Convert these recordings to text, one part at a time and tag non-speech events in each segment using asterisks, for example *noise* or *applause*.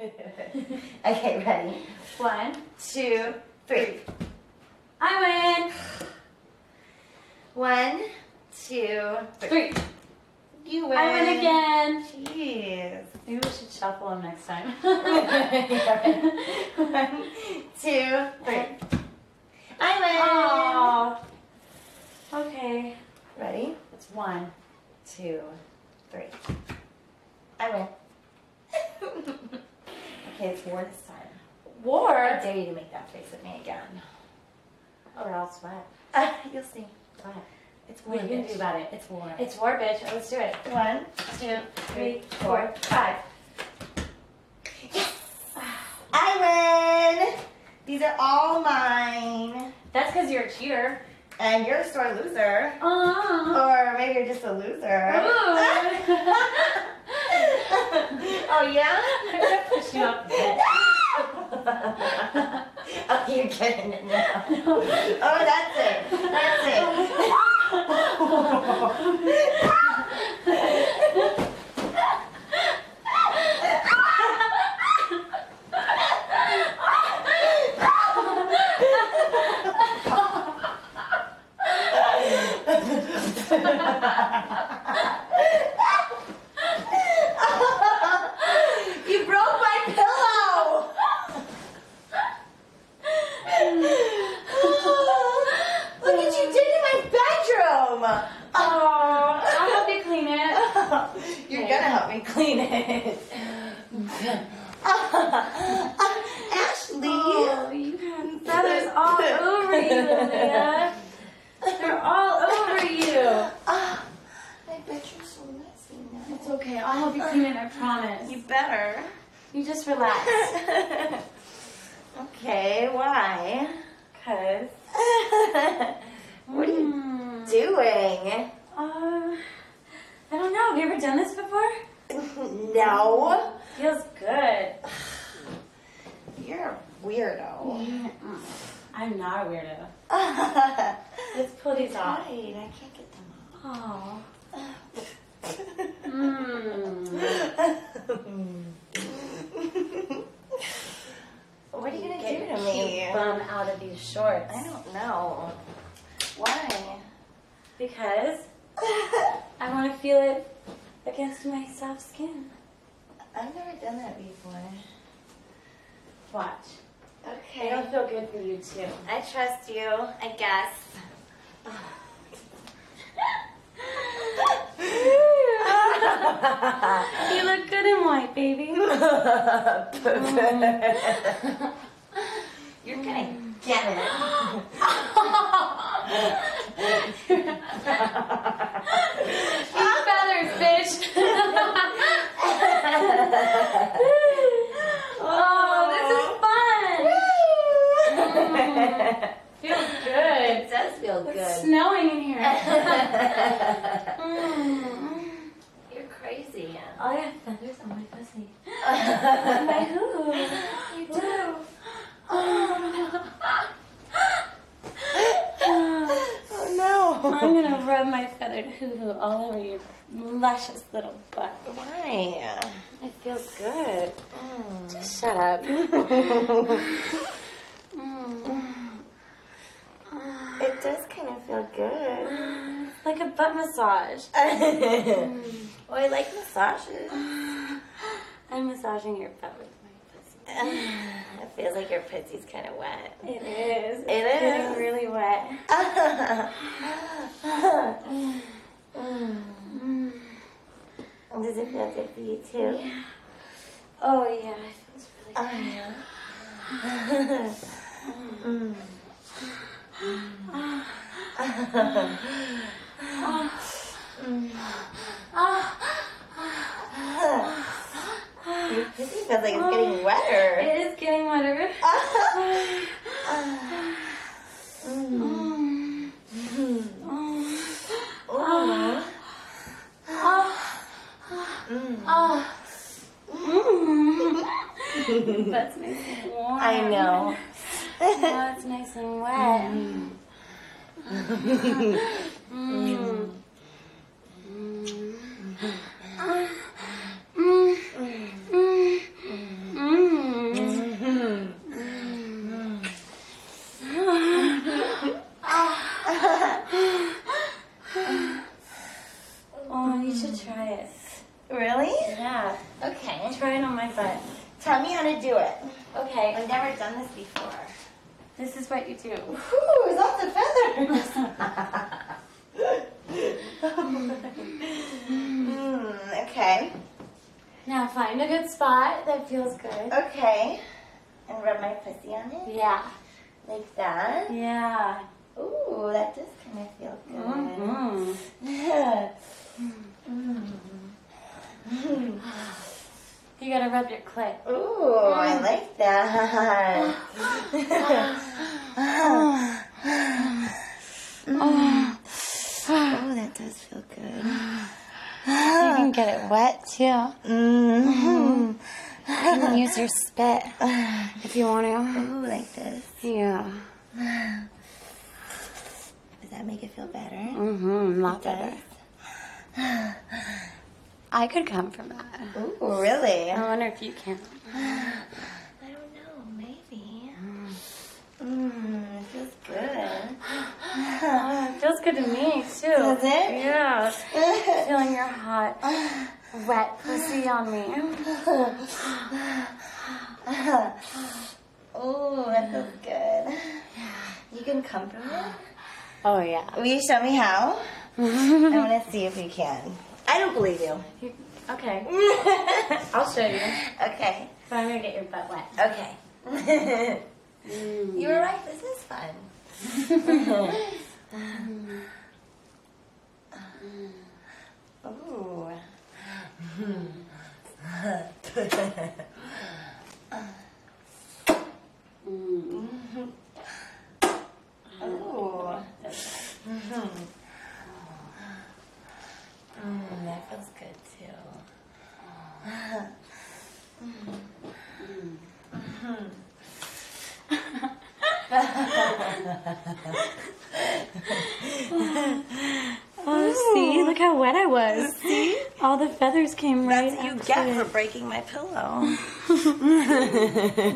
*laughs* okay, ready? One, Two, three. I win. three. Three. You win. I win again. Jeez. Maybe we should shuffle them next time. *laughs* *laughs* One, two, three. I win. Oh. Okay. Ready? It's one. Two, three. I win. okay, it's war this time. I War. Dare you to make that face at me again. Or I'll sweat. Uh, *laughs* you'll see. What? It's war, What are you gonna do about it? It's war. It's war, bitch. Oh, Let's do it. One, two, three, four, five. Yes! I win! These are all mine. That's because you're a cheater. And you're a sore loser. Oh. Or maybe you're just a loser. *laughs* *laughs* oh, yeah? I'm gonna push you off the bed. Oh, you're getting it now. Oh, that's it. That's it. *laughs* you broke my pillow. Look what you did in my bedroom. Oh, I'll help you clean it. You're gonna help me clean it. Ashley. Oh, you have feathers all over you, Leah. They're all over you. Ah, my bedroom's so messy now. It's okay. I'll help you clean it. I promise. You just relax. *laughs* okay, why? Cause. what are you Mm, doing? uh, I don't know. Have you ever done this before? *laughs* no. Feels good. *sighs* You're a weirdo. I'm not a weirdo. *laughs* Let's pull these off. I can't get them Oh. off. Mm. what are you gonna Get do your to cute me? Bum out of these shorts. I don't know. Why? Because *laughs* I want to feel it against my soft skin. I've never done that before. Watch. Okay. It'll feel good for you too. I trust you, I guess. *laughs* You look good in white, baby. *laughs* Mm. You're gonna get it. You feathers, bitch. oh, this is fun. Feels good. it does feel good. It's snowing in here. Mm. You're crazy. Oh, I have feathers on my pussy. *laughs* my hoo. You do. *gasps* *gasps* Oh no. I'm gonna rub my feathered hoo hoo all over your luscious little butt. Why? It feels good. Mm. Shut up. *laughs* It does kind of feel good. like a butt massage. *laughs* Oh, I like massages. I'm massaging your butt with my pussy. It feels like your pussy's kind of wet. It is. It getting is. really wet. Mm. Does it feel good for you too? Yeah. Oh yeah, it feels really good. Oh, yeah. Mm. Your pussy feels like it's getting wetter. Oh, it is getting wetter. Oh. *laughs* Oh. That's nice and warm. I know. Oh, it's nice and wet. *laughs* *laughs* Mm. Mm. Mm. Mm. going on my butt. Tell me how to do it. Okay, I've never done this before. this is what you do. Whew, lots of feathers. *laughs* mm, okay. Now find a good spot that feels good. Okay. And rub my pussy on it. Yeah. Like that. Yeah. Ooh, that does kind of feel good. Mm-hmm. *laughs* Mm. *sighs* *laughs* You gotta rub your clit. Ooh, I like that. *sighs* oh, that does feel good. You can get it wet too. Mm-hmm. You can use your spit if you want to. Ooh, like this. Yeah. Does that make it feel better? Mm-hmm. A lot better. I could come from that. Ooh, really? I wonder if you can. *sighs* I don't know, maybe. Mmm, it feels good. Oh, *sighs* it feels good to me too. Does it? Yeah. *laughs* Feeling your hot, wet pussy on me. *sighs* oh, that feels good. Yeah. You can come from it? Oh yeah. Will you show me how? *laughs* I want to see if you can. I don't believe you. Okay. *laughs* I'll show you. okay. But I'm gonna get your butt wet. Okay. *laughs* you were right. This is fun. *laughs* Ooh. Ooh. Mm. Mhm. Mm, that feels good too. Oh, see, look how wet I was. See, feathers came right. That's you get for breaking my pillow. *laughs*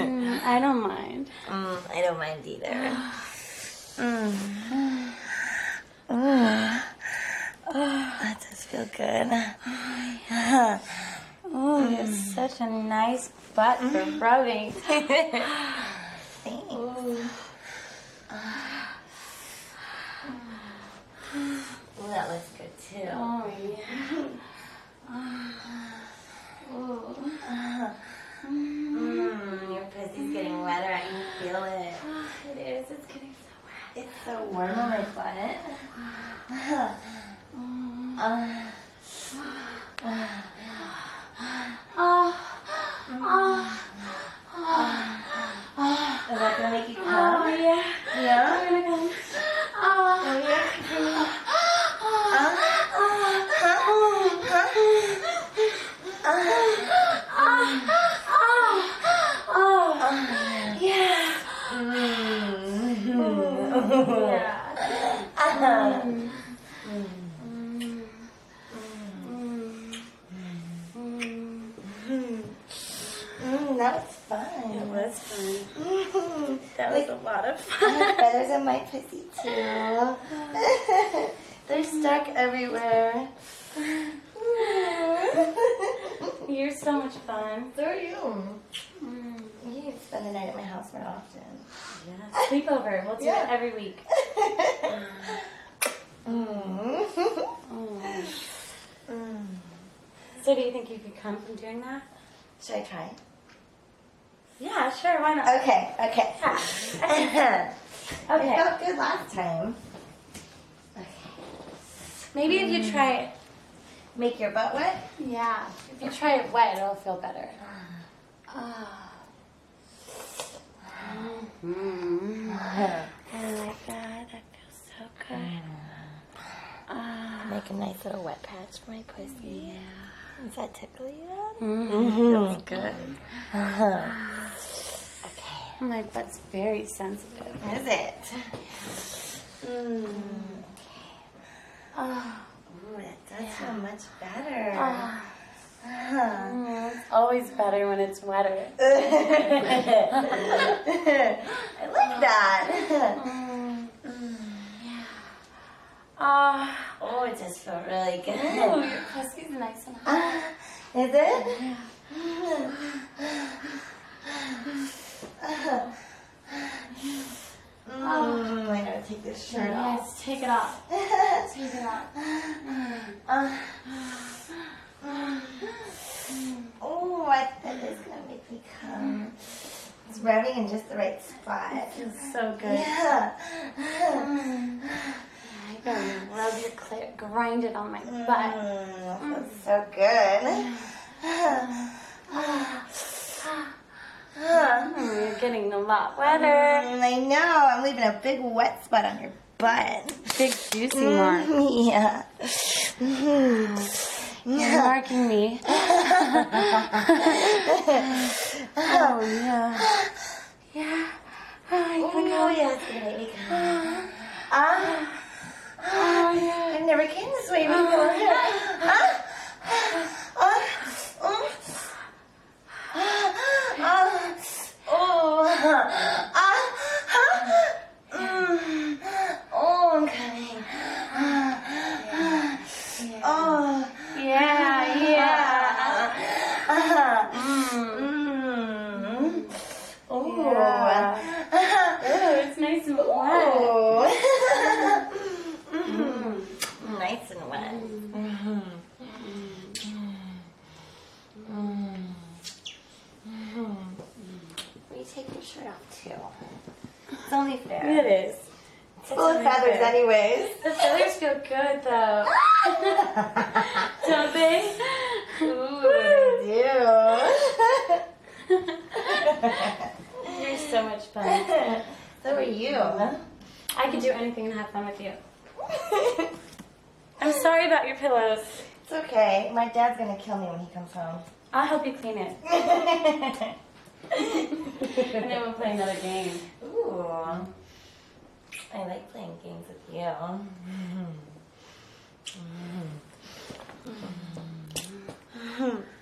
Mm, I don't mind. Mm, I don't mind either. *sighs* Mm. Ooh. *sighs* *sighs* That does feel good. Oh, you have such a nice butt for rubbing. *laughs* Thanks. Ooh, that looks good too. Oh yeah. Oh. Mm, your pussy's getting wetter. I can feel it. It is. It's getting so wet. It's so warm on my butt. Uh, Oh. Oh. is that gonna make you Oh come? yeah. Yeah? I'm gonna come. Oh. Oh, yeah? Oh. Yeah. Yeah. Mm, that was fun. It was fun. *laughs* That Like, was a lot of I fun. have feathers on my pussy too. *laughs* They're stuck everywhere. *laughs* You're so much fun. so are you. Mm. You need to spend the night at my house more often. Yeah. Sleepover. We'll do Yeah. it every week. Mm. Mm. So do you think you could come from doing that? Should I try? Yeah, sure. Why not? Okay, okay. Yeah. *laughs* It felt good last time. Okay. Maybe if you try it. Make your butt wet? Yeah. If you try it wet, it'll feel better. Ah. Mm. I like that. That feels so good. Ah. Make a nice little wet patch for my pussy. Yeah. Does that tickle you? Mm. Feels good. Uh-huh. *sighs* okay. My butt's very sensitive. Is it? Mm. Ah. Ooh, that does feel much better. Ah. *sighs* Uh-huh. Mm, It's always better when it's wetter. *laughs* I like that. *laughs* Ah. Oh, it does feel really good. your pussy's nice and hot. Ah, Is it? Yeah. Mm, I gotta take this shirt off. Yes, take it off. Take it off. Oh, I think it's gonna make me come. It's rubbing in just the right spot. Feels so good. Yeah. Your clit, grind it on my butt. Mm, that's so good. Mm, you're getting a lot *sighs* wetter. Mm, I know. I'm leaving a big wet spot on your butt. Big juicy mark. Yeah. You're marking me. *laughs* oh yeah. Yeah. Oh, Oh, yeah, it's gonna make me come. Ah. *sighs* Oh never came this way before. Ah. Ah. Oh. Ah. Oh. Ah. Ah. Mm. Oh, I'm coming. Ah. Oh. Yeah, yeah. Ah. Mm. Mm. Oh. Yeah. Oh, it's nice and wet. Oh. Mm. nice and wet. Will you take your shirt off too? It's only fair. It is. It's full of feathers, anyways. The feathers feel good though. *laughs* Don't they? Ooh, they do. *laughs* You're so much fun. *laughs* so are you. I could do anything and have fun with you. I'm sorry about your pillows. it's okay. My dad's gonna kill me when he comes home. I'll help you clean it. And then we'll play another game. Ooh. I like playing games with you. Mm-hmm. mm-hmm. mm-hmm. mm-hmm.